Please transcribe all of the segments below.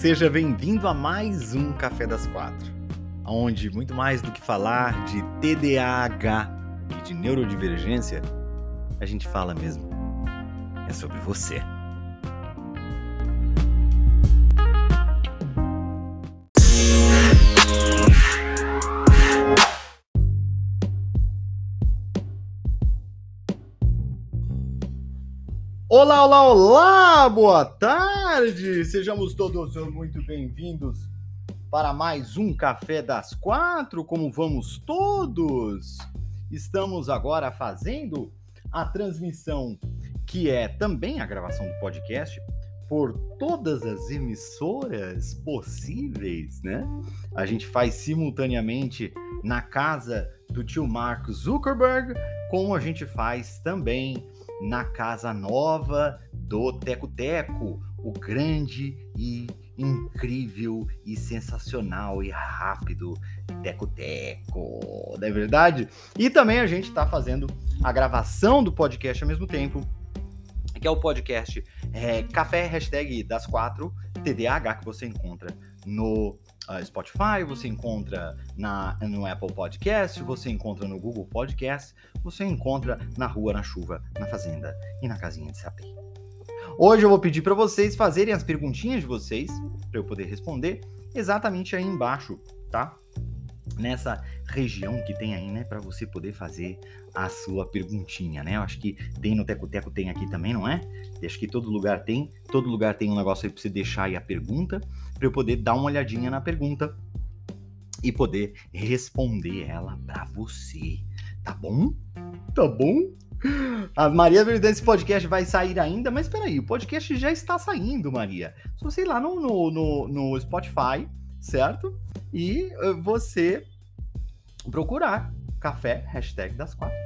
Seja bem-vindo a mais um Café das Quatro, onde muito mais do que falar de TDAH e de neurodivergência, a gente fala mesmo é sobre você. Olá, olá, olá! Boa tarde! Sejamos todos muito bem-vindos para mais um Café das Quatro. Como vamos todos? Estamos agora fazendo a transmissão, que é também a gravação do podcast, por todas as emissoras possíveis, né? A gente faz simultaneamente na casa do tio Mark Zuckerberg, como a gente faz também na casa nova do Teco Teco, o grande e incrível e sensacional e rápido Teco Teco, não é verdade? E também a gente está fazendo a gravação do podcast ao mesmo tempo, que é o podcast é, Café Hashtag das Quatro TDAH que você encontra no uh, Spotify, você encontra na, no Apple Podcast, você encontra no Google Podcast, você encontra na rua, na chuva, na fazenda e na casinha de sapê. Hoje eu vou pedir para vocês fazerem as perguntinhas de vocês, para eu poder responder, exatamente aí embaixo, tá? Nessa região que tem aí, né, para você poder fazer a sua perguntinha, né? Eu acho que tem no Teco Teco, tem aqui também, não é? acho que todo lugar tem, todo lugar tem um negócio aí para você deixar aí a pergunta, para eu poder dar uma olhadinha na pergunta e poder responder ela para você, tá bom? Tá bom? A Maria Verdade, esse podcast vai sair ainda, mas peraí, o podcast já está saindo, Maria. Se você ir lá no, no, no, no Spotify, certo? E eh, você procurar café, hashtag das quatro,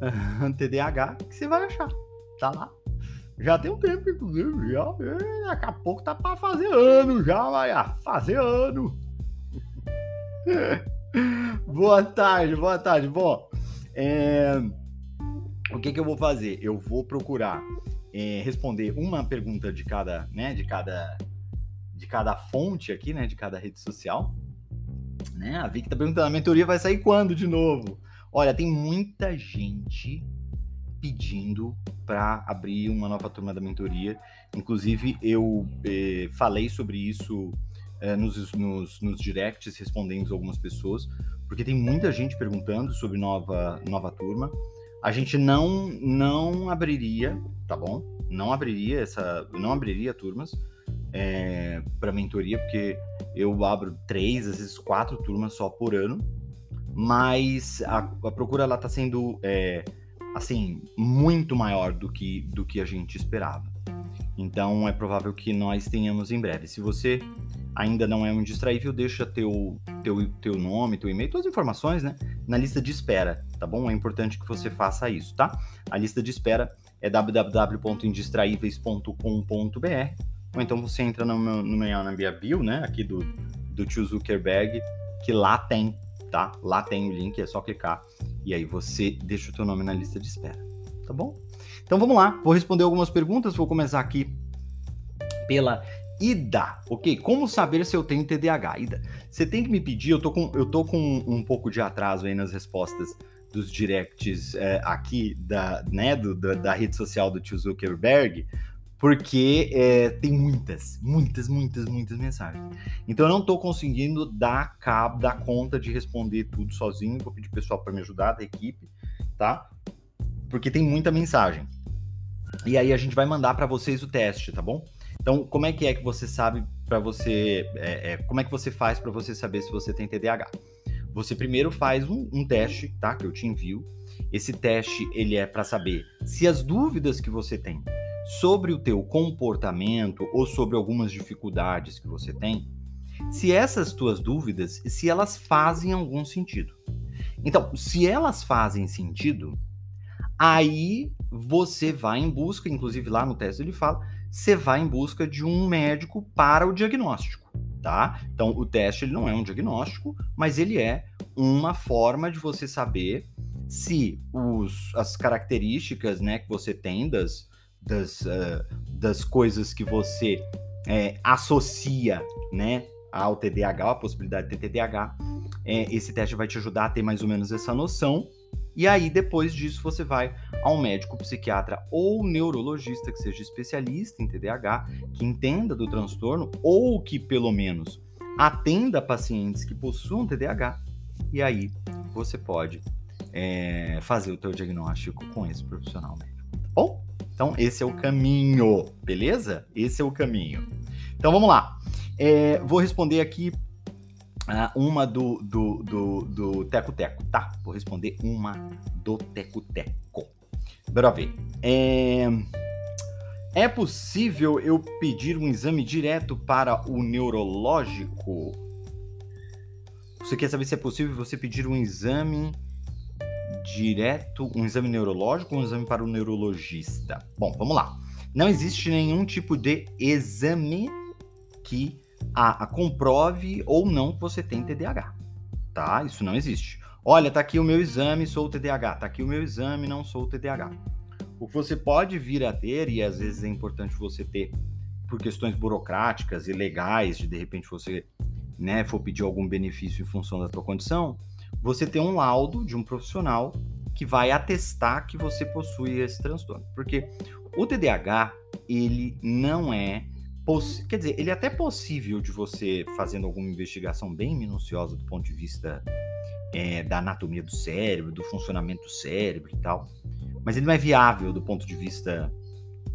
TDAH, que você vai achar. Tá lá. Já tem um tempo, inclusive. Já, é, daqui a pouco tá pra fazer ano já, vai fazer ano. boa tarde, boa tarde. Bom, é, o que que eu vou fazer? Eu vou procurar é, responder uma pergunta de cada, né, de cada, de cada fonte aqui, né, de cada rede social. Né? A Vicky tá perguntando, a mentoria vai sair quando de novo? Olha, tem muita gente pedindo para abrir uma nova turma da mentoria. Inclusive, eu eh, falei sobre isso eh, nos, nos, nos directs, respondendo algumas pessoas, porque tem muita gente perguntando sobre nova, nova turma. A gente não não abriria, tá bom? Não abriria essa, não abriria turmas é, para mentoria, porque eu abro três, às vezes quatro turmas só por ano, mas a, a procura lá está sendo é, assim, muito maior do que, do que a gente esperava. Então é provável que nós tenhamos em breve. Se você ainda não é um distraível, deixa teu, teu, teu nome, teu e-mail, todas as informações, né? Na lista de espera, tá bom? É importante que você faça isso, tá? A lista de espera é www.indistraíveis.com.br ou então você entra no meu, no meu na minha bio, né? Aqui do, do tio Zuckerberg, que lá tem, tá? Lá tem o link, é só clicar e aí você deixa o teu nome na lista de espera, tá bom? Então vamos lá, vou responder algumas perguntas, vou começar aqui pela Ida, ok? Como saber se eu tenho TDAH? Ida, você tem que me pedir, eu tô com, eu tô com um pouco de atraso aí nas respostas dos directs é, aqui da, né, do, da, da, rede social do tio Zuckerberg, porque é, tem muitas, muitas, muitas, muitas mensagens. Então eu não estou conseguindo dar cabo, dar conta de responder tudo sozinho. Vou pedir pessoal para me ajudar, da equipe, tá? Porque tem muita mensagem. E aí a gente vai mandar para vocês o teste, tá bom? Então, como é que é que você sabe para você, é, é, como é que você faz para você saber se você tem TDAH? Você primeiro faz um, um teste, tá? Que eu te envio. Esse teste ele é para saber se as dúvidas que você tem sobre o teu comportamento ou sobre algumas dificuldades que você tem, se essas tuas dúvidas, se elas fazem algum sentido. Então, se elas fazem sentido, aí você vai em busca, inclusive lá no teste ele fala, você vai em busca de um médico para o diagnóstico, tá? Então, o teste ele não é um diagnóstico, mas ele é uma forma de você saber se os, as características, né, que você tem das, das, uh, das coisas que você é, associa, né, ao TDAH, a possibilidade de ter TDAH, é, esse teste vai te ajudar a ter mais ou menos essa noção. E aí, depois disso, você vai a um médico psiquiatra ou neurologista que seja especialista em TDAH, que entenda do transtorno ou que, pelo menos, atenda pacientes que possuam TDAH. E aí, você pode é, fazer o teu diagnóstico com esse profissional médico. Tá bom? Então, esse é o caminho, beleza? Esse é o caminho. Então, vamos lá. É, vou responder aqui uh, uma do, do, do, do Teco Teco, tá? Vou responder uma do Teco Teco. Bora ver. É, é possível eu pedir um exame direto para o neurológico? Você quer saber se é possível você pedir um exame direto, um exame neurológico ou um exame para o neurologista? Bom, vamos lá. Não existe nenhum tipo de exame que a, a comprove ou não que você tem TDAH, tá? Isso não existe. Olha, tá aqui o meu exame, sou TDAH. Tá aqui o meu exame, não sou TDAH. O que você pode vir a ter, e às vezes é importante você ter por questões burocráticas e legais, de de repente você né, for pedir algum benefício em função da tua condição, você ter um laudo de um profissional que vai atestar que você possui esse transtorno. Porque o TDAH, ele não é Quer dizer, ele é até possível de você, fazendo alguma investigação bem minuciosa do ponto de vista é, da anatomia do cérebro, do funcionamento do cérebro e tal, mas ele não é viável do ponto de vista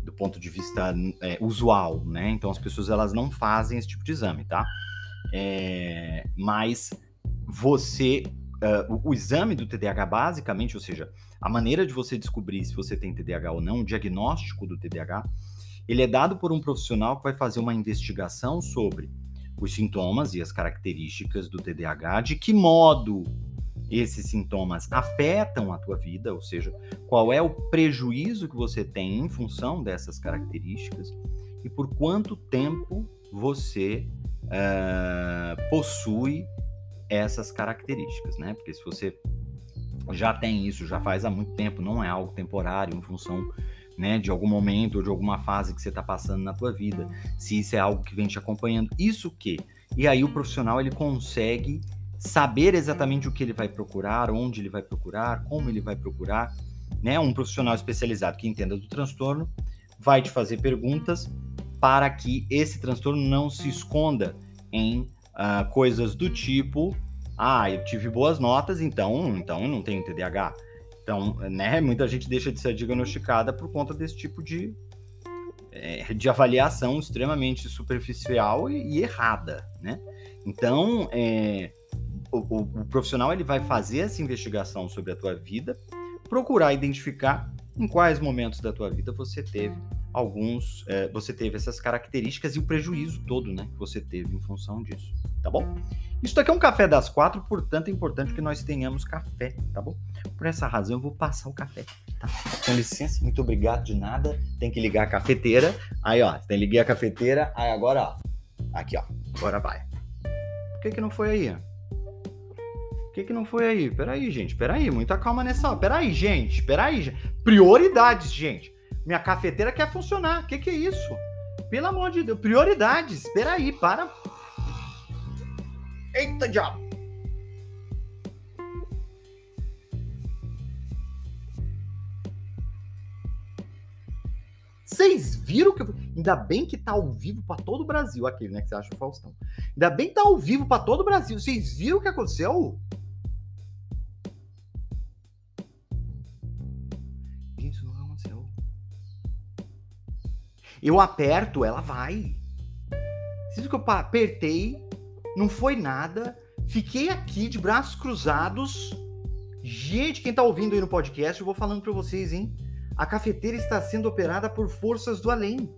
do ponto de vista é, usual, né? Então as pessoas elas não fazem esse tipo de exame, tá? É, mas você, uh, o, o exame do TDAH basicamente, ou seja, a maneira de você descobrir se você tem TDAH ou não, o diagnóstico do TDAH ele é dado por um profissional que vai fazer uma investigação sobre os sintomas e as características do TDAH, de que modo esses sintomas afetam a tua vida, ou seja, qual é o prejuízo que você tem em função dessas características e por quanto tempo você uh, possui essas características, né? Porque se você já tem isso, já faz há muito tempo, não é algo temporário em função né, de algum momento ou de alguma fase que você está passando na tua vida, se isso é algo que vem te acompanhando, isso que. E aí o profissional ele consegue saber exatamente o que ele vai procurar, onde ele vai procurar, como ele vai procurar, né? Um profissional especializado que entenda do transtorno vai te fazer perguntas para que esse transtorno não se esconda em uh, coisas do tipo, ah, eu tive boas notas, então, então não tenho TDAH. Então, né, muita gente deixa de ser diagnosticada por conta desse tipo de, é, de avaliação extremamente superficial e, e errada, né? Então, é, o, o, o, profissional ele vai fazer essa investigação sobre a tua vida, procurar identificar em quais momentos da tua vida você teve alguns, é, você teve essas características e o prejuízo todo, né, que você teve em função disso, tá bom? Isso aqui é um café das quatro, portanto é importante que nós tenhamos café, tá bom? Por essa razão eu vou passar o café, tá? Com licença, muito obrigado de nada. Tem que ligar a cafeteira. Aí, ó, tem que ligar a cafeteira. Aí agora, ó. Aqui, ó. Agora vai. Por que que não foi aí? Por que que não foi aí? Peraí, gente. Peraí, muita calma nessa hora. Peraí, gente. Peraí, gente. Prioridades, gente. Minha cafeteira quer funcionar. O que que é isso? Pelo amor de Deus. Prioridades. Peraí, para Eita diabo! Vocês viram que. Ainda bem que tá ao vivo para todo o Brasil, aquele, né? Que você acha o Faustão. Ainda bem que tá ao vivo para todo o Brasil. Vocês viram o que aconteceu? Isso não aconteceu. Eu aperto, ela vai. Vocês viram que eu apertei, não foi nada. Fiquei aqui de braços cruzados. Gente, quem tá ouvindo aí no podcast, eu vou falando para vocês, hein? A cafeteira está sendo operada por forças do além.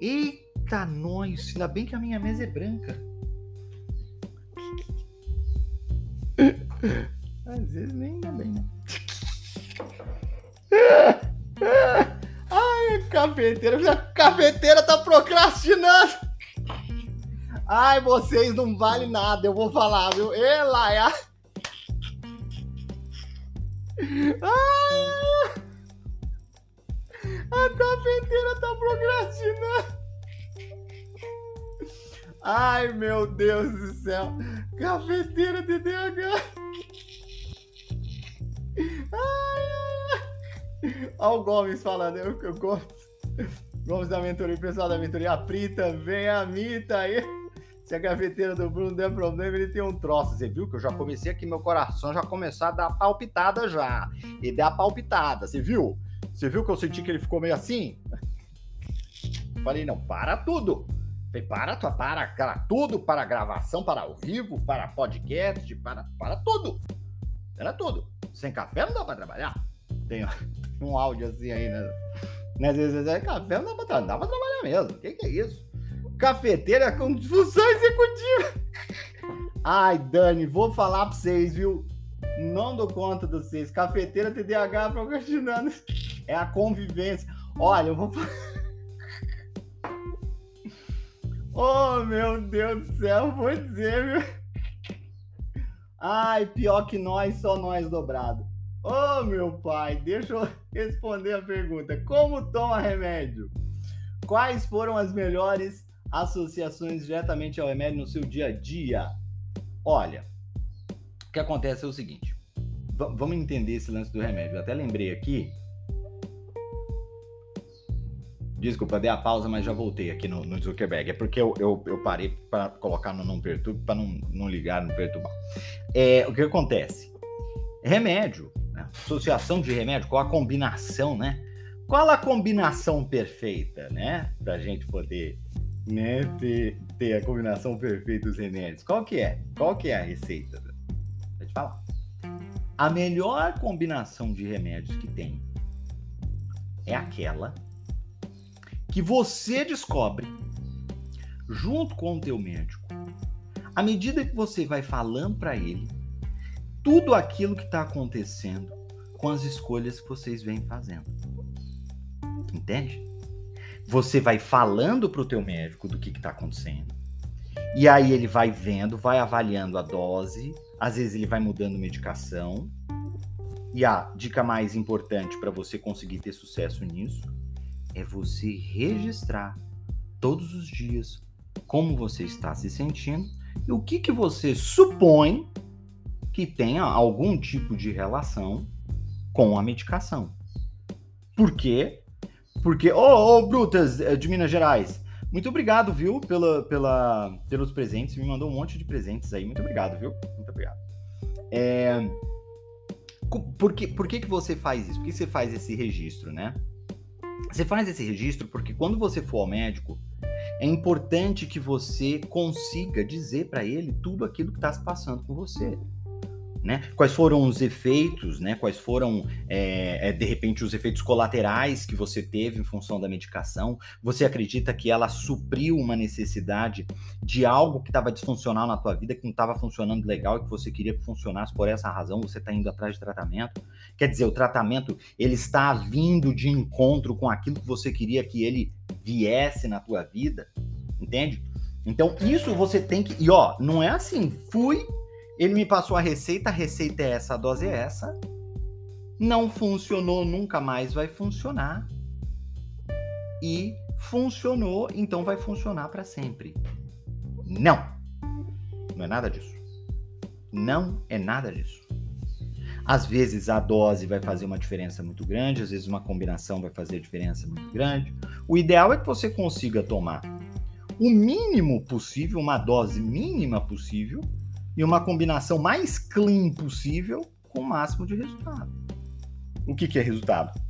Eita, nós! Ainda bem que a minha mesa é branca. Às vezes nem ainda bem, né? Ai, cafeteira. A cafeteira tá procrastinando. Ai, vocês não valem nada, eu vou falar, viu? Ela é. Ai, a cafeteira tá procrastinando. Ai, meu Deus do céu. Cafeteira de DH. Ai, ai, ai. Olha o Gomes falando. Eu, eu, Gomes, Gomes da mentoria, pessoal da mentoria. A Pri também, a Mita aí. Se a cafeteira do Bruno der problema, ele tem um troço. Você viu que eu já comecei aqui, meu coração já começou a dar palpitada já. E dá palpitada, você viu? Você viu que eu senti que ele ficou meio assim? Falei, não, para tudo. Falei, para, para, para tudo, para gravação, para ao vivo, para podcast, para, para tudo. Era tudo. Sem café não dá para trabalhar. Tem um áudio assim aí, né? Às vezes é café não dá para dá pra trabalhar mesmo. O que, que é isso? Cafeteira com função executiva. Ai, Dani, vou falar pra vocês, viu? Não dou conta de vocês. Cafeteira TDAH procrastinando. É a convivência. Olha, eu vou. oh, meu Deus do céu, vou dizer, viu? Ai, pior que nós, só nós dobrado. Oh, meu pai, deixa eu responder a pergunta. Como toma remédio? Quais foram as melhores associações diretamente ao remédio no seu dia a dia? Olha, o que acontece é o seguinte. Vamos entender esse lance do remédio. Eu até lembrei aqui. Desculpa, dei a pausa, mas já voltei aqui no, no Zuckerberg. É porque eu, eu, eu parei para colocar no não perturbe, para não, não ligar no perturbar. É, o que acontece? Remédio, né? associação de remédio, qual a combinação, né? Qual a combinação perfeita, né? Para a gente poder né, ter, ter a combinação perfeita dos remédios. Qual que é? Qual que é a receita? Vou te falar. A melhor combinação de remédios que tem é aquela que você descobre junto com o teu médico à medida que você vai falando para ele tudo aquilo que está acontecendo com as escolhas que vocês vêm fazendo. Entende? Você vai falando para o teu médico do que está acontecendo. E aí ele vai vendo, vai avaliando a dose, às vezes ele vai mudando medicação. E a dica mais importante para você conseguir ter sucesso nisso é você registrar todos os dias como você está se sentindo e o que, que você supõe que tenha algum tipo de relação com a medicação. Por quê? Porque, ô, oh, oh, Brutas eh, de Minas Gerais, muito obrigado, viu, pela, pela, pelos presentes. Me mandou um monte de presentes aí. Muito obrigado, viu? Muito obrigado. É... Por, que, por que, que você faz isso? Por que você faz esse registro, né? Você faz esse registro porque quando você for ao médico, é importante que você consiga dizer para ele tudo aquilo que está se passando com você. Né? Quais foram os efeitos, né? Quais foram, é, é, de repente, os efeitos colaterais que você teve em função da medicação? Você acredita que ela supriu uma necessidade de algo que estava disfuncional na tua vida, que não estava funcionando legal e que você queria que funcionasse por essa razão? Você está indo atrás de tratamento? Quer dizer, o tratamento ele está vindo de encontro com aquilo que você queria que ele viesse na tua vida, entende? Então isso você tem que e ó, não é assim, fui ele me passou a receita, a receita é essa, a dose é essa. Não funcionou, nunca mais vai funcionar. E funcionou, então vai funcionar para sempre. Não. Não é nada disso. Não é nada disso. Às vezes a dose vai fazer uma diferença muito grande, às vezes uma combinação vai fazer diferença muito grande. O ideal é que você consiga tomar o mínimo possível, uma dose mínima possível, e uma combinação mais clean possível com o máximo de resultado. O que, que é resultado?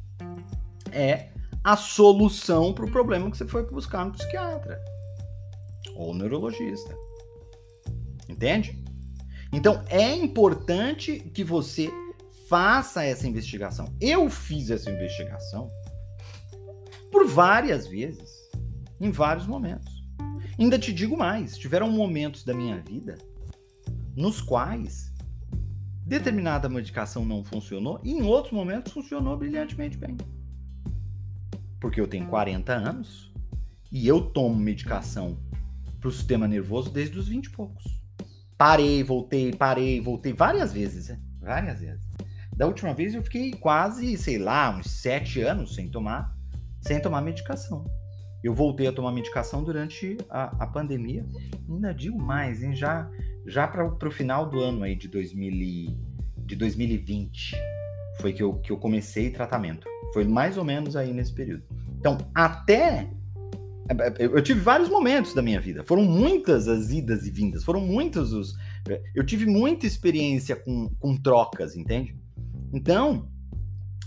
É a solução para o problema que você foi buscar no psiquiatra ou neurologista. Entende? Então é importante que você faça essa investigação. Eu fiz essa investigação por várias vezes, em vários momentos. Ainda te digo mais: tiveram momentos da minha vida nos quais determinada medicação não funcionou e em outros momentos funcionou brilhantemente bem. Porque eu tenho 40 anos e eu tomo medicação para o sistema nervoso desde os 20 e poucos. Parei, voltei, parei, voltei várias vezes, né? várias vezes. Da última vez eu fiquei quase, sei lá, uns 7 anos sem tomar, sem tomar medicação. Eu voltei a tomar medicação durante a, a pandemia. Ainda digo mais, hein? Já, já para o final do ano aí de, 2000 e, de 2020 foi que eu, que eu comecei tratamento. Foi mais ou menos aí nesse período. Então, até. Eu tive vários momentos da minha vida. Foram muitas as idas e vindas. Foram muitos os. Eu tive muita experiência com, com trocas, entende? Então,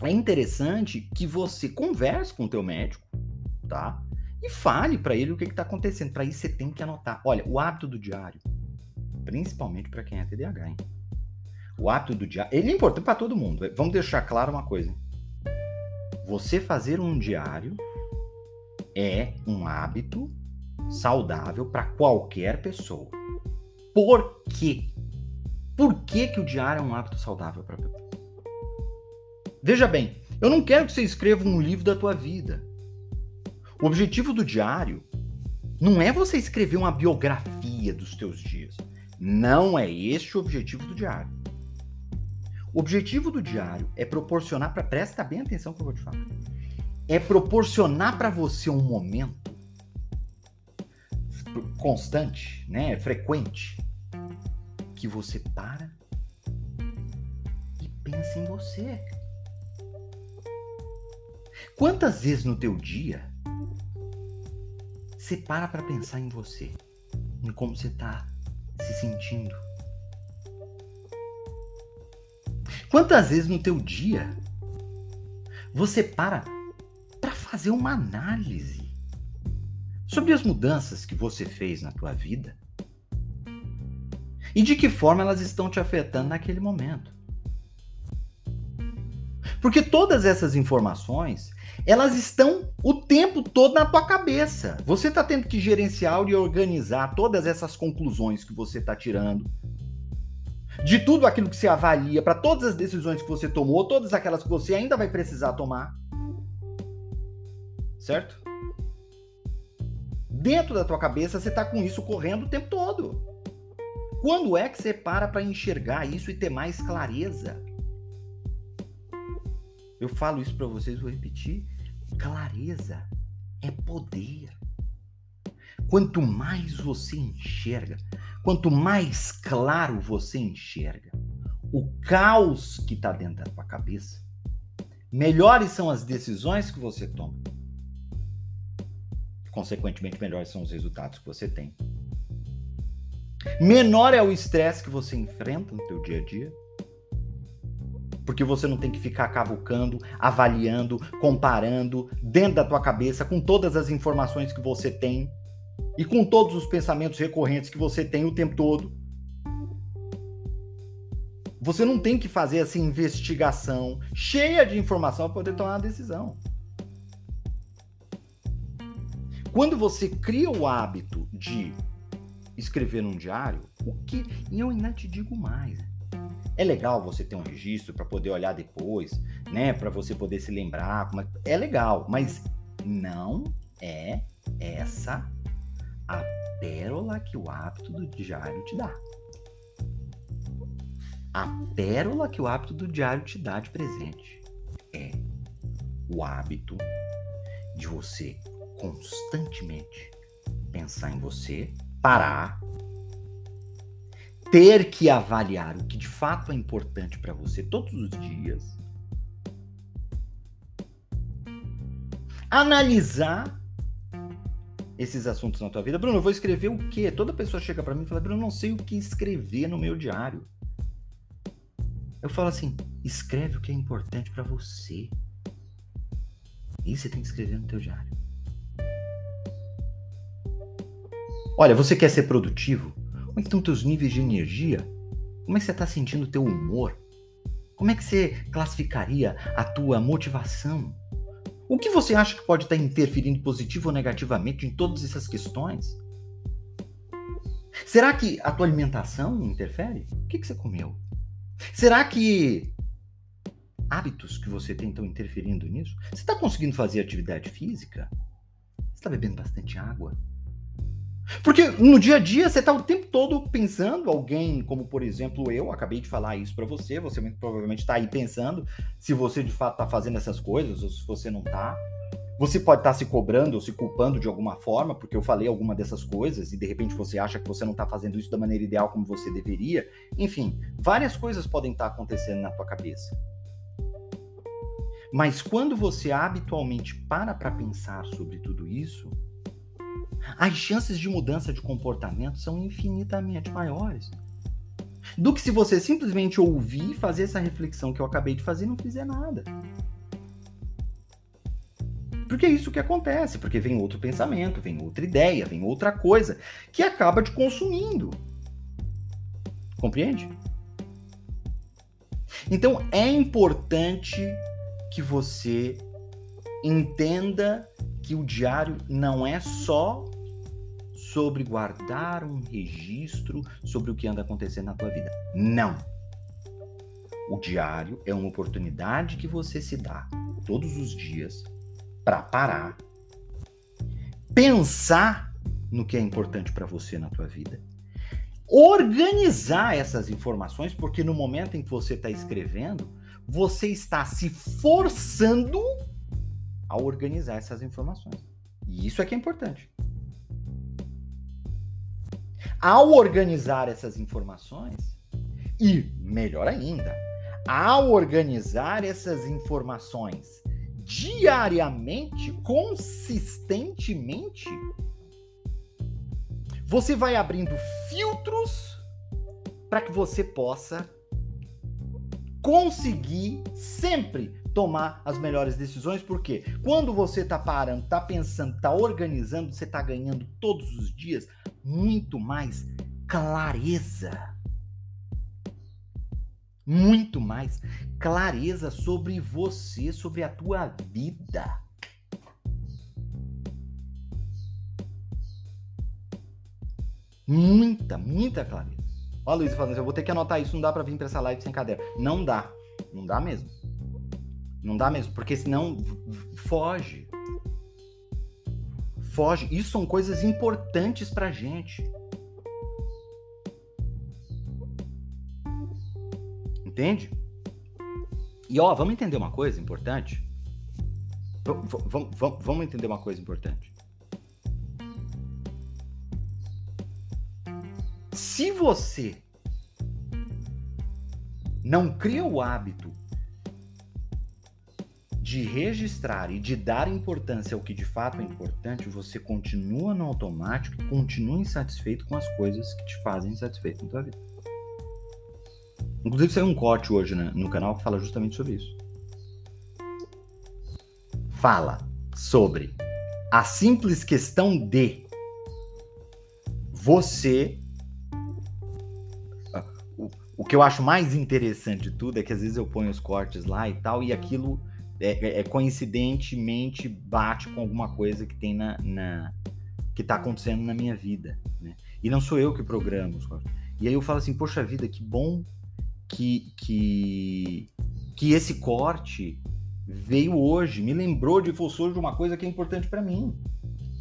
é interessante que você converse com o teu médico, tá? e fale para ele o que está acontecendo. Para isso você tem que anotar. Olha, o hábito do diário, principalmente para quem é TDAH, hein? O hábito do diário, ele é importante para todo mundo. Vamos deixar claro uma coisa. Você fazer um diário é um hábito saudável para qualquer pessoa. Por quê? Por que, que o diário é um hábito saudável para? Veja bem, eu não quero que você escreva um livro da tua vida. O objetivo do diário não é você escrever uma biografia dos teus dias. Não é este o objetivo do diário. O objetivo do diário é proporcionar para presta bem atenção que eu vou te falar. É proporcionar para você um momento constante, né, frequente, que você para e pensa em você. Quantas vezes no teu dia você para para pensar em você, em como você está se sentindo. Quantas vezes no teu dia você para para fazer uma análise sobre as mudanças que você fez na tua vida e de que forma elas estão te afetando naquele momento? Porque todas essas informações, elas estão o tempo todo na tua cabeça. Você está tendo que gerenciar e organizar todas essas conclusões que você está tirando. De tudo aquilo que você avalia, para todas as decisões que você tomou, todas aquelas que você ainda vai precisar tomar. Certo? Dentro da tua cabeça, você está com isso correndo o tempo todo. Quando é que você para para enxergar isso e ter mais clareza? Eu falo isso para vocês, vou repetir. Clareza é poder. Quanto mais você enxerga, quanto mais claro você enxerga o caos que está dentro da tua cabeça, melhores são as decisões que você toma. Consequentemente, melhores são os resultados que você tem. Menor é o estresse que você enfrenta no teu dia a dia porque você não tem que ficar cavucando, avaliando, comparando dentro da tua cabeça com todas as informações que você tem e com todos os pensamentos recorrentes que você tem o tempo todo. Você não tem que fazer essa investigação cheia de informação para poder tomar uma decisão. Quando você cria o hábito de escrever num diário, o que e eu ainda te digo mais, é legal você ter um registro para poder olhar depois, né? Para você poder se lembrar. É... é legal, mas não é essa a pérola que o hábito do diário te dá. A pérola que o hábito do diário te dá de presente é o hábito de você constantemente pensar em você, parar, ter que avaliar o que de fato é importante para você todos os dias, analisar esses assuntos na tua vida. Bruno, eu vou escrever o quê? Toda pessoa chega para mim e fala: Bruno, não sei o que escrever no meu diário. Eu falo assim: escreve o que é importante para você. Isso você tem que escrever no teu diário. Olha, você quer ser produtivo? Como é que estão teus níveis de energia? Como é que você está sentindo o teu humor? Como é que você classificaria a tua motivação? O que você acha que pode estar interferindo positivo ou negativamente em todas essas questões? Será que a tua alimentação interfere? O que, que você comeu? Será que hábitos que você tem estão interferindo nisso? Você está conseguindo fazer atividade física? Você está bebendo bastante água? Porque no dia a dia você está o tempo todo pensando, alguém, como por exemplo eu, acabei de falar isso para você, você muito provavelmente está aí pensando se você de fato está fazendo essas coisas ou se você não está. Você pode estar tá se cobrando ou se culpando de alguma forma, porque eu falei alguma dessas coisas e de repente você acha que você não está fazendo isso da maneira ideal como você deveria. Enfim, várias coisas podem estar tá acontecendo na tua cabeça. Mas quando você habitualmente para para pensar sobre tudo isso, as chances de mudança de comportamento são infinitamente maiores do que se você simplesmente ouvir, fazer essa reflexão que eu acabei de fazer e não fizer nada. Porque é isso que acontece, porque vem outro pensamento, vem outra ideia, vem outra coisa que acaba te consumindo. Compreende? Então é importante que você entenda que o diário não é só sobre guardar um registro sobre o que anda acontecendo na tua vida. Não. O diário é uma oportunidade que você se dá todos os dias para parar, pensar no que é importante para você na tua vida, organizar essas informações, porque no momento em que você está escrevendo, você está se forçando a organizar essas informações. E isso é que é importante. Ao organizar essas informações, e melhor ainda, ao organizar essas informações diariamente, consistentemente, você vai abrindo filtros para que você possa conseguir sempre tomar as melhores decisões, porque quando você tá parando, tá pensando, tá organizando, você tá ganhando todos os dias muito mais clareza. Muito mais clareza sobre você, sobre a tua vida. Muita, muita clareza. Ó, Luiz falando, assim, eu vou ter que anotar isso, não dá para vir para essa live sem caderno. Não dá. Não dá mesmo. Não dá mesmo, porque senão foge. Foge. Isso são coisas importantes pra gente. Entende? E ó, vamos entender uma coisa importante. Vamos, vamos, vamos entender uma coisa importante. Se você não cria o hábito de registrar e de dar importância ao que de fato é importante, você continua no automático e continua insatisfeito com as coisas que te fazem insatisfeito na tua vida. Inclusive, saiu um corte hoje né, no canal que fala justamente sobre isso. Fala sobre a simples questão de você o que eu acho mais interessante de tudo é que às vezes eu ponho os cortes lá e tal, e aquilo é, é, é coincidentemente bate com alguma coisa que tem na, na que está acontecendo na minha vida, né? E não sou eu que programo. E aí eu falo assim, poxa vida, que bom que que que esse corte veio hoje, me lembrou de fosse de uma coisa que é importante para mim.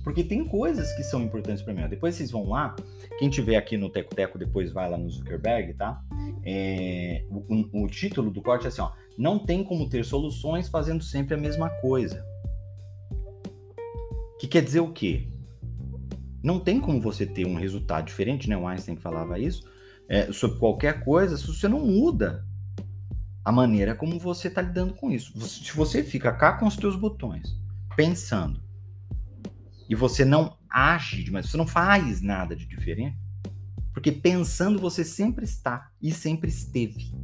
Porque tem coisas que são importantes para mim. Depois vocês vão lá, quem tiver aqui no Teco Teco, depois vai lá no Zuckerberg, tá? É, o, o, título do corte é assim, ó. Não tem como ter soluções fazendo sempre a mesma coisa. Que quer dizer o quê? Não tem como você ter um resultado diferente, né? O Einstein falava isso, é, sobre qualquer coisa, se você não muda a maneira como você está lidando com isso. Se você fica cá com os teus botões, pensando, e você não age, mas você não faz nada de diferente, porque pensando você sempre está e sempre esteve.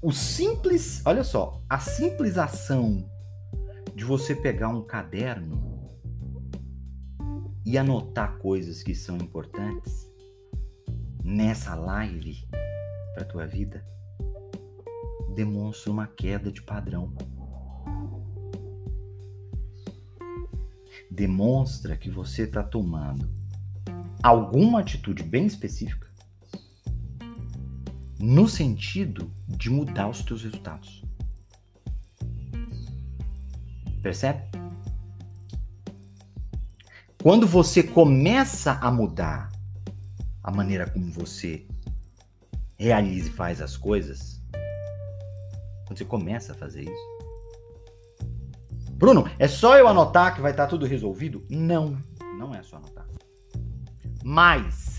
O simples, olha só, a simples ação de você pegar um caderno e anotar coisas que são importantes nessa live para tua vida demonstra uma queda de padrão. demonstra que você está tomando alguma atitude bem específica no sentido de mudar os teus resultados. Percebe? Quando você começa a mudar a maneira como você realiza e faz as coisas, Quando você começa a fazer isso. Bruno, é só eu anotar que vai estar tudo resolvido? Não, não é só anotar. Mas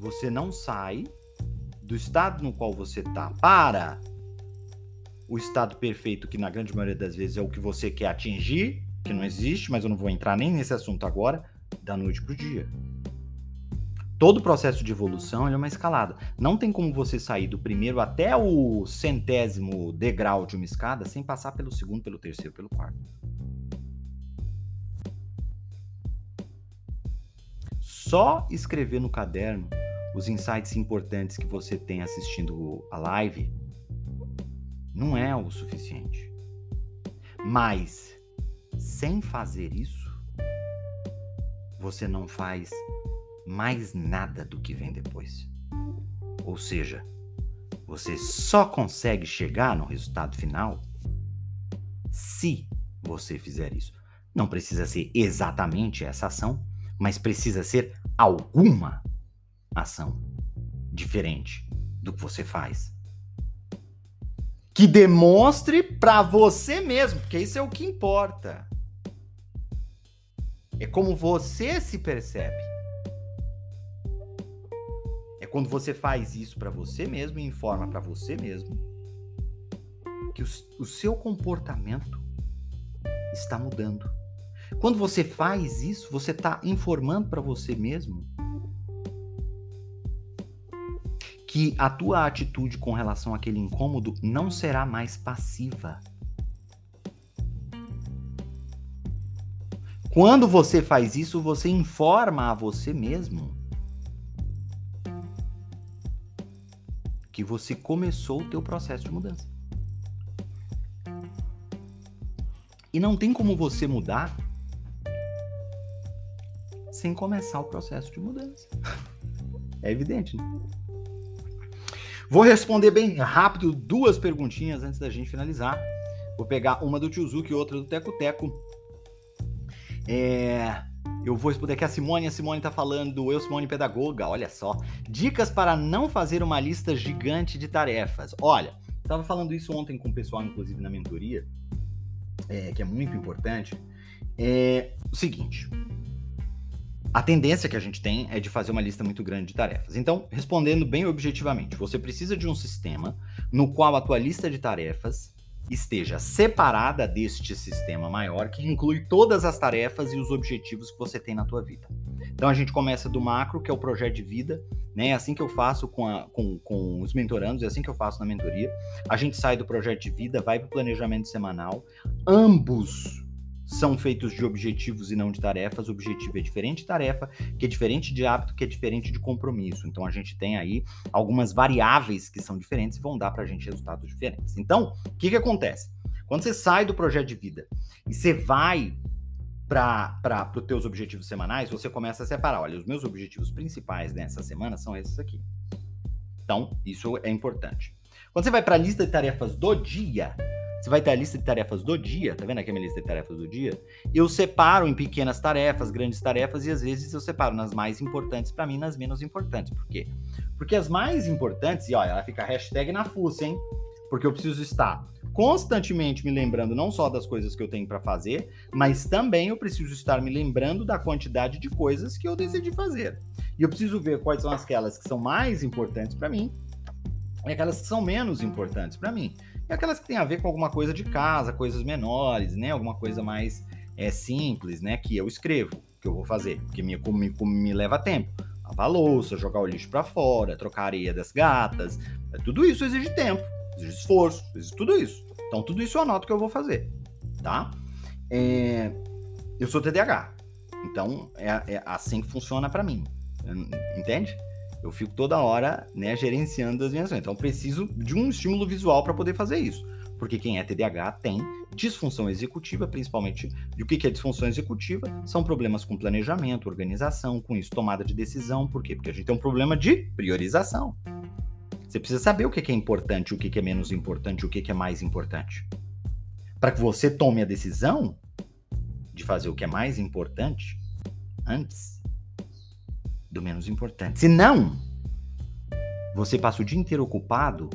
você não sai do estado no qual você tá para o estado perfeito, que na grande maioria das vezes é o que você quer atingir, que não existe, mas eu não vou entrar nem nesse assunto agora, da noite pro dia. Todo processo de evolução é uma escalada. Não tem como você sair do primeiro até o centésimo degrau de uma escada sem passar pelo segundo, pelo terceiro, pelo quarto. Só escrever no caderno os insights importantes que você tem assistindo a live não é o suficiente. Mas sem fazer isso, você não faz mais nada do que vem depois. Ou seja, você só consegue chegar no resultado final se você fizer isso. Não precisa ser exatamente essa ação, mas precisa ser alguma ação diferente do que você faz. Que demonstre para você mesmo, porque isso é o que importa. É como você se percebe. É quando você faz isso para você mesmo e informa para você mesmo que o, o seu comportamento está mudando. Quando você faz isso, você está informando para você mesmo que a tua atitude com relação àquele incômodo não será mais passiva. Quando você faz isso, você informa a você mesmo que você começou o teu processo de mudança. E não tem como você mudar sem começar o processo de mudança. É evidente, né? Vou responder bem rápido duas perguntinhas antes da gente finalizar. Vou pegar uma do Tiozuki e outra do Teco Teco. É, eu vou responder aqui a Simone. A Simone está falando, eu, Simone Pedagoga, olha só. Dicas para não fazer uma lista gigante de tarefas. Olha, estava falando isso ontem com o pessoal, inclusive na mentoria, é, que é muito importante. É o seguinte: a tendência que a gente tem é de fazer uma lista muito grande de tarefas. Então, respondendo bem objetivamente, você precisa de um sistema no qual a tua lista de tarefas esteja separada deste sistema maior que inclui todas as tarefas e os objetivos que você tem na tua vida. Então a gente começa do macro, que é o projeto de vida, né? É assim que eu faço com, a, com, com os mentorandos, é assim que eu faço na mentoria. A gente sai do projeto de vida, vai para o planejamento semanal. Ambos são feitos de objetivos e não de tarefas. O objetivo é diferente de tarefa, que é diferente de hábito, que é diferente de compromisso. Então a gente tem aí algumas variáveis que são diferentes e vão dar para a gente resultados diferentes. Então, o que, que acontece? Quando você sai do projeto de vida e você vai para os teus objetivos semanais, você começa a separar. Olha, os meus objetivos principais nessa semana são esses aqui. Então, isso é importante. Quando você vai para a lista de tarefas do dia, você vai ter a lista de tarefas do dia, tá vendo aqui a minha lista de tarefas do dia? Eu separo em pequenas tarefas, grandes tarefas e às vezes eu separo nas mais importantes para mim, nas menos importantes. Por quê? Porque as mais importantes, e olha, ela fica hashtag na fuça, hein? Porque eu preciso estar constantemente me lembrando não só das coisas que eu tenho para fazer, mas também eu preciso estar me lembrando da quantidade de coisas que eu decidi fazer. E eu preciso ver quais são aquelas que são mais importantes para mim e aquelas que são menos importantes para mim. E aquelas que têm a ver com alguma coisa de casa, coisas menores, né? Alguma coisa mais é, simples, né? Que eu escrevo, que eu vou fazer, porque me, me, me leva tempo. Lavar louça, jogar o lixo para fora, trocar areia das gatas, é, tudo isso exige tempo, exige esforço, exige tudo isso. Então, tudo isso eu anoto que eu vou fazer, tá? É, eu sou TDAH, então é, é assim que funciona para mim, entende? Eu fico toda hora, né, gerenciando as minhas ações. Então, eu preciso de um estímulo visual para poder fazer isso. Porque quem é TDAH tem disfunção executiva, principalmente. E o que é disfunção executiva? São problemas com planejamento, organização, com isso, tomada de decisão. Por quê? Porque a gente tem um problema de priorização. Você precisa saber o que é importante, o que é menos importante, o que é mais importante. Para que você tome a decisão de fazer o que é mais importante antes do menos importante. Se não, você passa o dia inteiro ocupado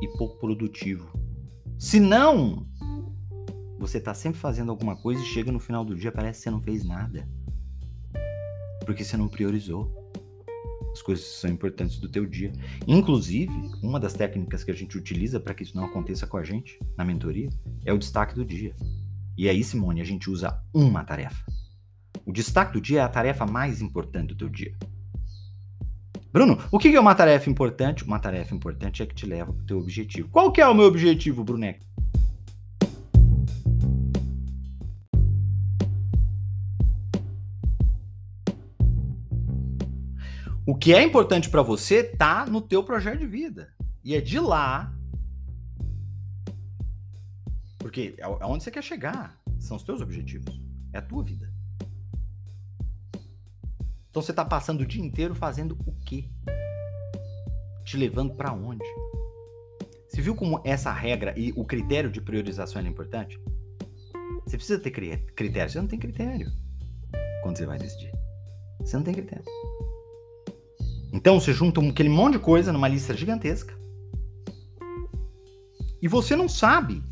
e pouco produtivo. Se não, você está sempre fazendo alguma coisa e chega no final do dia parece que você não fez nada. Porque você não priorizou as coisas que são importantes do teu dia. Inclusive, uma das técnicas que a gente utiliza para que isso não aconteça com a gente na mentoria é o destaque do dia. E aí, Simone, a gente usa uma tarefa. O destaque do dia é a tarefa mais importante do teu dia. Bruno, o que é uma tarefa importante? Uma tarefa importante é que te leva para o teu objetivo. Qual que é o meu objetivo, Bruneco? O que é importante para você tá no teu projeto de vida. E é de lá. Porque é onde você quer chegar. São os teus objetivos. É a tua vida. Então você tá passando o dia inteiro fazendo o quê? Te levando para onde? Você viu como essa regra e o critério de priorização é importante? Você precisa ter critério. Você não tem critério quando você vai decidir. Você não tem critério. Então você junta aquele monte de coisa numa lista gigantesca. E você não sabe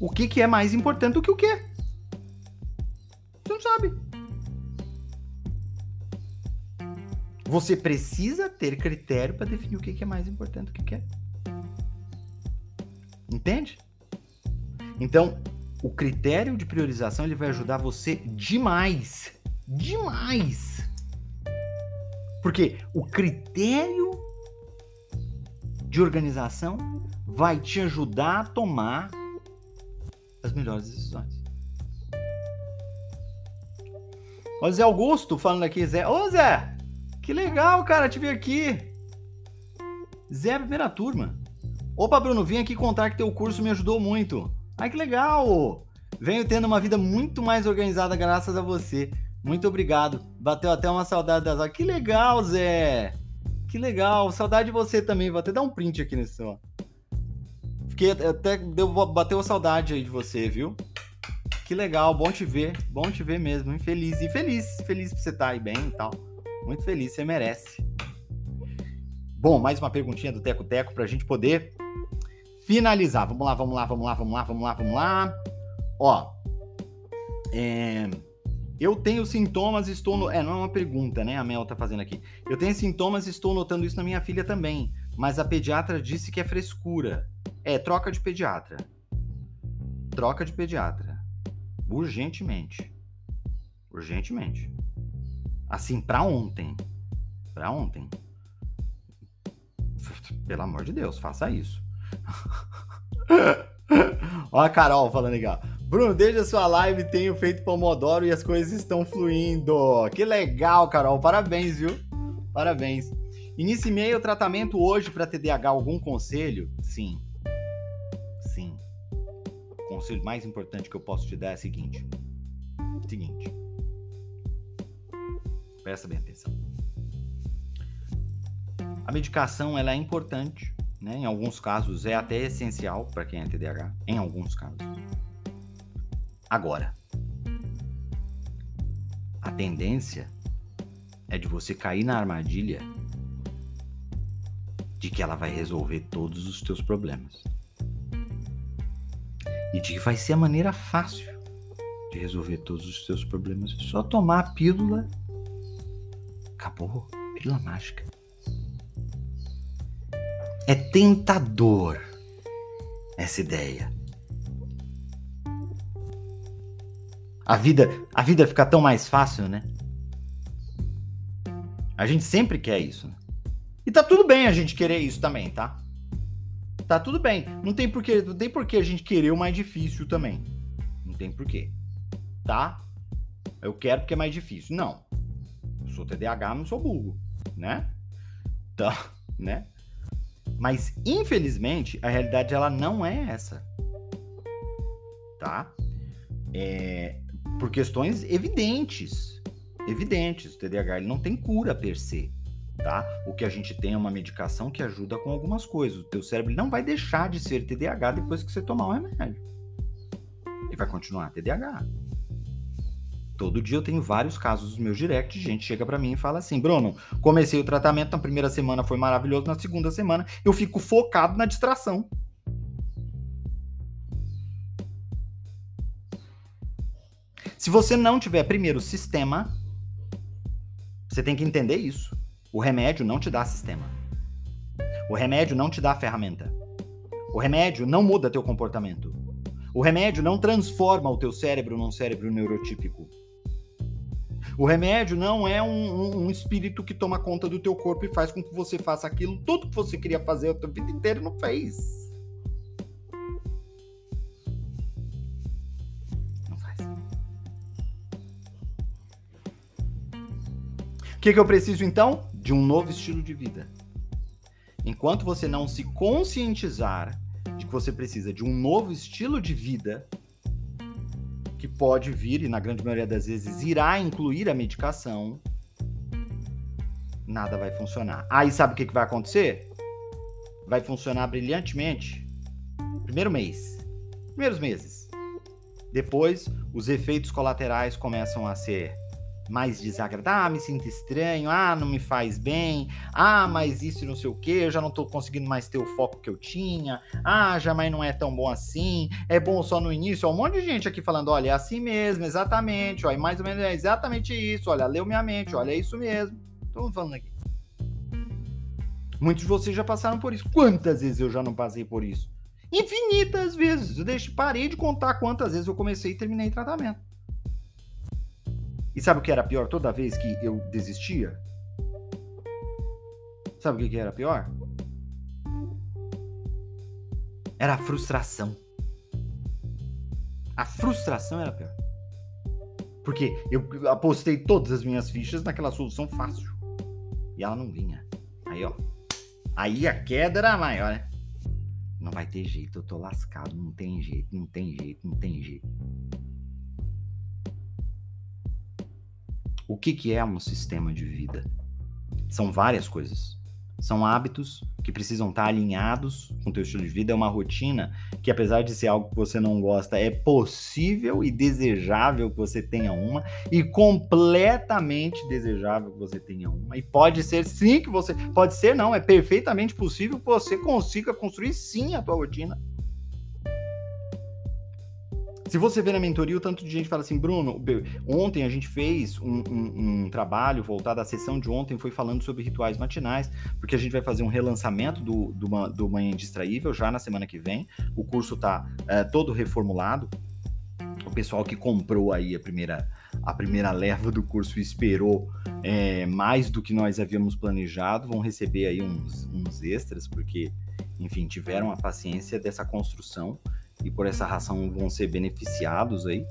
o que, que é mais importante do que o que. Você não sabe. Você precisa ter critério para definir o que, é mais importante o que é. Entende? Então, o critério de priorização ele vai ajudar você demais. Demais porque o critério de organização vai te ajudar a tomar as melhores decisões. Ó, Zé Augusto falando aqui, Zé. Ô, Zé! Que legal, cara, te ver aqui. Zé, primeira turma. Opa, Bruno, vim aqui contar que teu curso me ajudou muito. Ai, que legal! Venho tendo uma vida muito mais organizada graças a você. Muito obrigado. Bateu até uma saudade das aulas. Que legal, Zé! Que legal. Saudade de você também. Vou até dar um print aqui nesse. Ó. Fiquei até. Deu, bateu saudade aí de você, viu? Que legal. Bom te ver. Bom te ver mesmo. Infeliz. E feliz. Pra você tá aí bem e tal. Muito feliz. Você merece. Bom, mais uma perguntinha do Teco Teco pra gente poder finalizar. Vamos lá, vamos lá, vamos lá, vamos lá, vamos lá, vamos lá. Ó. É. Eu tenho sintomas, estou no... É, não é uma pergunta, né? A Mel tá fazendo aqui. Eu tenho sintomas estou notando isso na minha filha também. Mas a pediatra disse que é frescura. É, troca de pediatra. Troca de pediatra. Urgentemente. Urgentemente. Assim, pra ontem. Pra ontem. Pelo amor de Deus, faça isso. Ó a Carol falando ó. Bruno, desde a sua live tenho feito Pomodoro e as coisas estão fluindo. Que legal, Carol. Parabéns, viu? Parabéns. Iniciei o tratamento hoje para TDAH. Algum conselho? Sim. Sim. O conselho mais importante que eu posso te dar é o. Seguinte. Presta bem atenção. A medicação ela é importante, né? Em alguns casos é até essencial para quem é TDAH, em alguns casos agora. A tendência é de você cair na armadilha de que ela vai resolver todos os teus problemas. E de que vai ser a maneira fácil de resolver todos os teus problemas. É só tomar a pílula. Acabou. Pílula mágica. É tentador essa ideia. a vida, a vida fica tão mais fácil, né? A gente sempre quer isso. Né? E tá tudo bem a gente querer isso também, tá? Tá tudo bem. Não tem porquê, não tem porquê a gente querer o mais difícil também. Não tem porquê. Tá? Eu quero porque é mais difícil. Não. Sou TDAH, não sou burro, né? Então, né? Mas infelizmente a realidade ela não é essa. Tá? É, por questões evidentes. Evidentes. O TDAH ele não tem cura per se. Tá? O que a gente tem é uma medicação que ajuda com algumas coisas. O teu cérebro não vai deixar de ser TDAH depois que você tomar o remédio. Ele vai continuar TDAH. Todo dia eu tenho vários casos dos meus directs, gente chega para mim e fala assim: "Bruno, comecei o tratamento, na primeira semana foi maravilhoso, na segunda semana eu fico focado na distração". Se você não tiver primeiro sistema, você tem que entender isso. O remédio não te dá sistema. O remédio não te dá ferramenta. O remédio não muda teu comportamento. O remédio não transforma o teu cérebro num cérebro neurotípico. O remédio não é um, um, um, espírito que toma conta do teu corpo e faz com que você faça aquilo, tudo que você queria fazer a tua vida inteira não fez. Não faz. O que, que eu preciso então? De um novo estilo de vida. Enquanto você não se conscientizar de que você precisa de um novo estilo de vida, que pode vir, e na grande maioria das vezes irá incluir a medicação, nada vai funcionar. Aí sabe o que, que vai acontecer? Vai funcionar brilhantemente. Primeiro mês. Primeiros meses. Depois, os efeitos colaterais começam a ser mais desagradável. Ah, me sinto estranho. Ah, não me faz bem. Ah, mas isso não sei o que. Eu já não tô conseguindo mais ter o foco que eu tinha. Ah, já mas não é tão bom assim. É bom só no início. Ó, um monte de gente aqui falando: olha, é assim mesmo, exatamente. Ó, e mais ou menos é exatamente isso. Olha, leu minha mente. Olha, é isso mesmo. Tô falando aqui. Muitos de vocês já passaram por isso. Quantas vezes eu já não passei por isso? Infinitas vezes. Eu deixei, parei de contar quantas vezes eu comecei e terminei tratamento. E sabe o que era pior toda vez que eu desistia? Sabe o que era pior? Era a frustração. A frustração era pior. Porque eu apostei todas as minhas fichas naquela solução fácil. E ela não vinha. Aí, ó. Aí a queda era maior, né? Não vai ter jeito, eu tô lascado. Não tem jeito, não tem jeito, não tem jeito. O que, que é um sistema de vida? São várias coisas. São hábitos que precisam estar alinhados com o teu estilo de vida. É uma rotina que, apesar de ser algo que você não gosta, é possível e desejável que você tenha uma. E completamente desejável que você tenha uma. E pode ser sim que você... Pode ser não, é perfeitamente possível que você consiga construir sim a tua rotina. Se você vê na mentoria, o tanto de gente fala assim, Bruno, ontem a gente fez um, um, um, trabalho voltado à sessão de ontem, foi falando sobre rituais matinais, porque a gente vai fazer um relançamento do, do, do Manhã Distraível já na semana que vem. O curso está é, todo reformulado. O pessoal que comprou aí a primeira, a primeira leva do curso esperou é, mais do que nós havíamos planejado, vão receber aí uns, uns extras, porque, enfim, tiveram a paciência dessa construção e por essa razão vão ser beneficiados aí,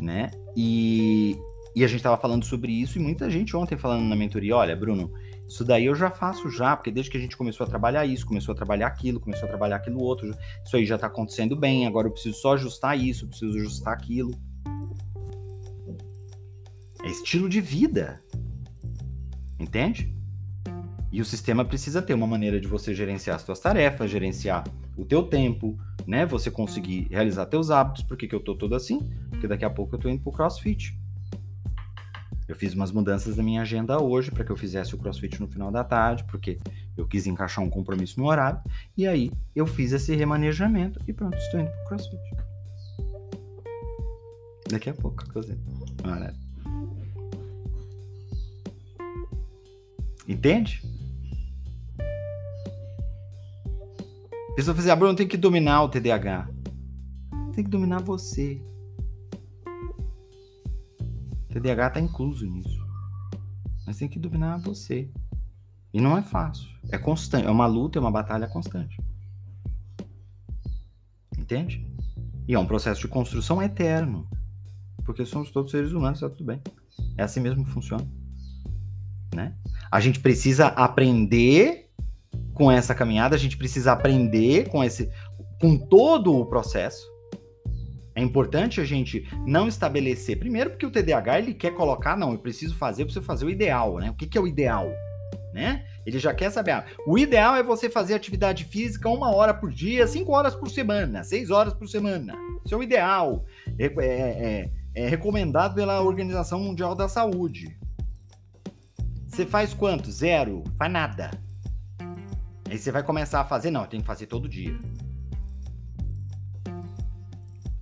né? E, e a gente estava falando sobre isso e muita gente ontem falando na mentoria, olha, Bruno, isso daí eu já faço já, porque desde que a gente começou a trabalhar isso, começou a trabalhar aquilo, começou a trabalhar aquilo outro, isso aí já está acontecendo bem, agora eu preciso só ajustar isso, preciso ajustar aquilo. É estilo de vida. Entende? E o sistema precisa ter uma maneira de você gerenciar as suas tarefas, gerenciar o teu tempo, né? Você conseguir realizar teus hábitos. Por que, que eu tô todo assim? Porque daqui a pouco eu tô indo pro CrossFit. Eu fiz umas mudanças na minha agenda hoje para que eu fizesse o CrossFit no final da tarde, porque eu quis encaixar um compromisso no horário. E aí eu fiz esse remanejamento e pronto, estou indo pro CrossFit. Daqui a pouco, inclusive. Entende? Pessoa fala assim, ah, Bruno, tem que dominar o TDAH. Tem que dominar você. O TDAH está incluso nisso. Mas tem que dominar você. E não é fácil. É constante. É uma luta, é uma batalha constante. Entende? E é um processo de construção eterno. Porque somos todos seres humanos, tá tudo bem. É assim mesmo que funciona. Né? A gente precisa aprender com essa caminhada, a gente precisa aprender com esse com todo o processo. É importante a gente não estabelecer, primeiro porque o TDAH ele quer colocar, não, eu preciso fazer, eu preciso fazer o ideal, né? O que, que é o ideal, né? Ele já quer saber, ah, o ideal é você fazer atividade física uma hora por dia, cinco horas por semana, seis horas por semana. Isso é o ideal. É, é, é, é recomendado pela Organização Mundial da Saúde. Você faz quanto? Zero? Faz nada. Aí você vai começar a fazer, não, tenho que fazer todo dia.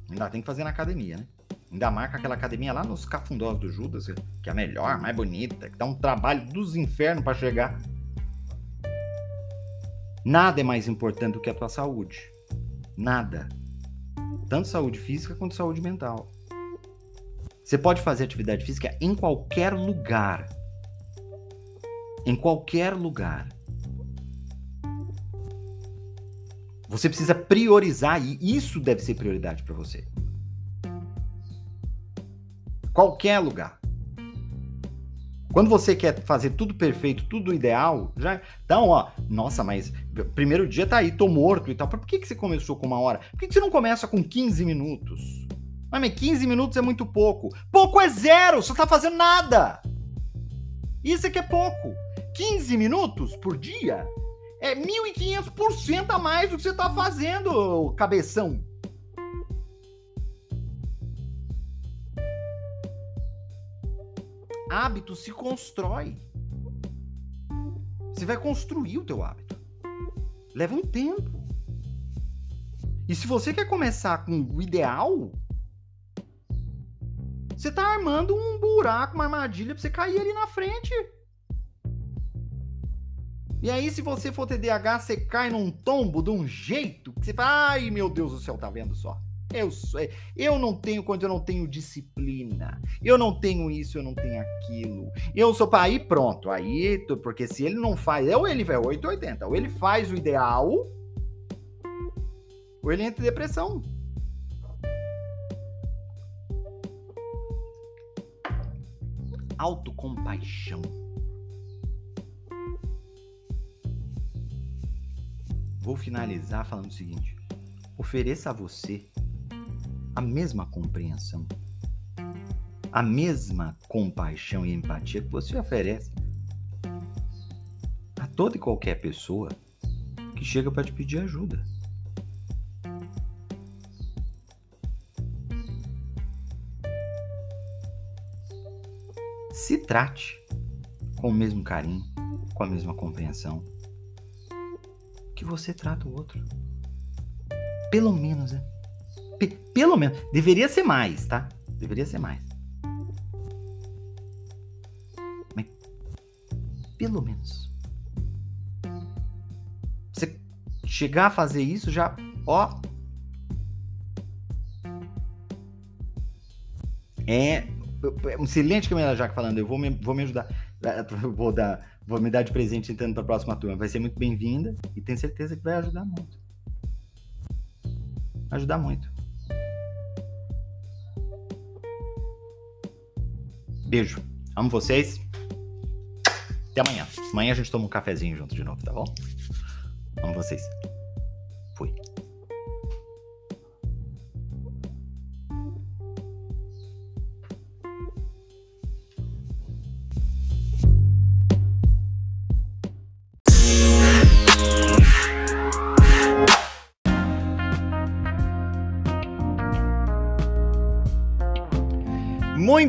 Ainda tem que fazer na academia, né? Ainda marca aquela academia lá nos cafundós do Judas, que é a melhor, mais bonita, que dá um trabalho dos infernos para chegar. Nada é mais importante do que a tua saúde. Nada. Tanto saúde física quanto saúde mental. Você pode fazer atividade física em qualquer lugar. Em qualquer lugar. Você precisa priorizar e isso deve ser prioridade para você. Qualquer lugar. Quando você quer fazer tudo perfeito, tudo ideal, já. Então, ó, nossa, mas primeiro dia tá aí, tô morto e tal. Por que, que você começou com uma hora? Por que, que você não começa com 15 minutos? Mas 15 minutos é muito pouco. Pouco é zero, você tá fazendo nada. Isso é que é pouco. 15 minutos por dia é 1.500% a mais do que você tá fazendo, cabeção. Hábito se constrói. Você vai construir o teu hábito. Leva um tempo. E se você quer começar com o ideal, você tá armando um buraco, uma armadilha pra você cair ali na frente. E aí, se você for TDAH, você cai num tombo de um jeito que você fala, ai meu Deus do céu, tá vendo só? Eu, eu não tenho quando eu não tenho disciplina. Eu não tenho isso, eu não tenho aquilo. Eu sou para aí pronto. Aí, porque se ele não faz, ou ele vai 880, ou ele faz o ideal, ou ele entra em depressão. autocompaixão. Vou finalizar falando o seguinte: ofereça a você a mesma compreensão, a mesma compaixão e empatia que você oferece a toda e qualquer pessoa que chega para te pedir ajuda. se trate com o mesmo carinho, com a mesma compreensão que você trata o outro. Pelo menos, né? P pelo menos. Deveria ser mais, tá? Deveria ser mais. Mas, pelo menos. Você chegar a fazer isso já, ó. É um silente Camila Jaque falando, eu vou me, vou me ajudar, é, vou dar, vou me dar de presente entrando para a próxima turma. Vai ser muito bem-vinda e tenho certeza que vai ajudar muito. Ajudar muito. Beijo. Amo vocês. Até amanhã. Amanhã a gente toma um cafezinho junto de novo, tá bom? Amo vocês. Fui.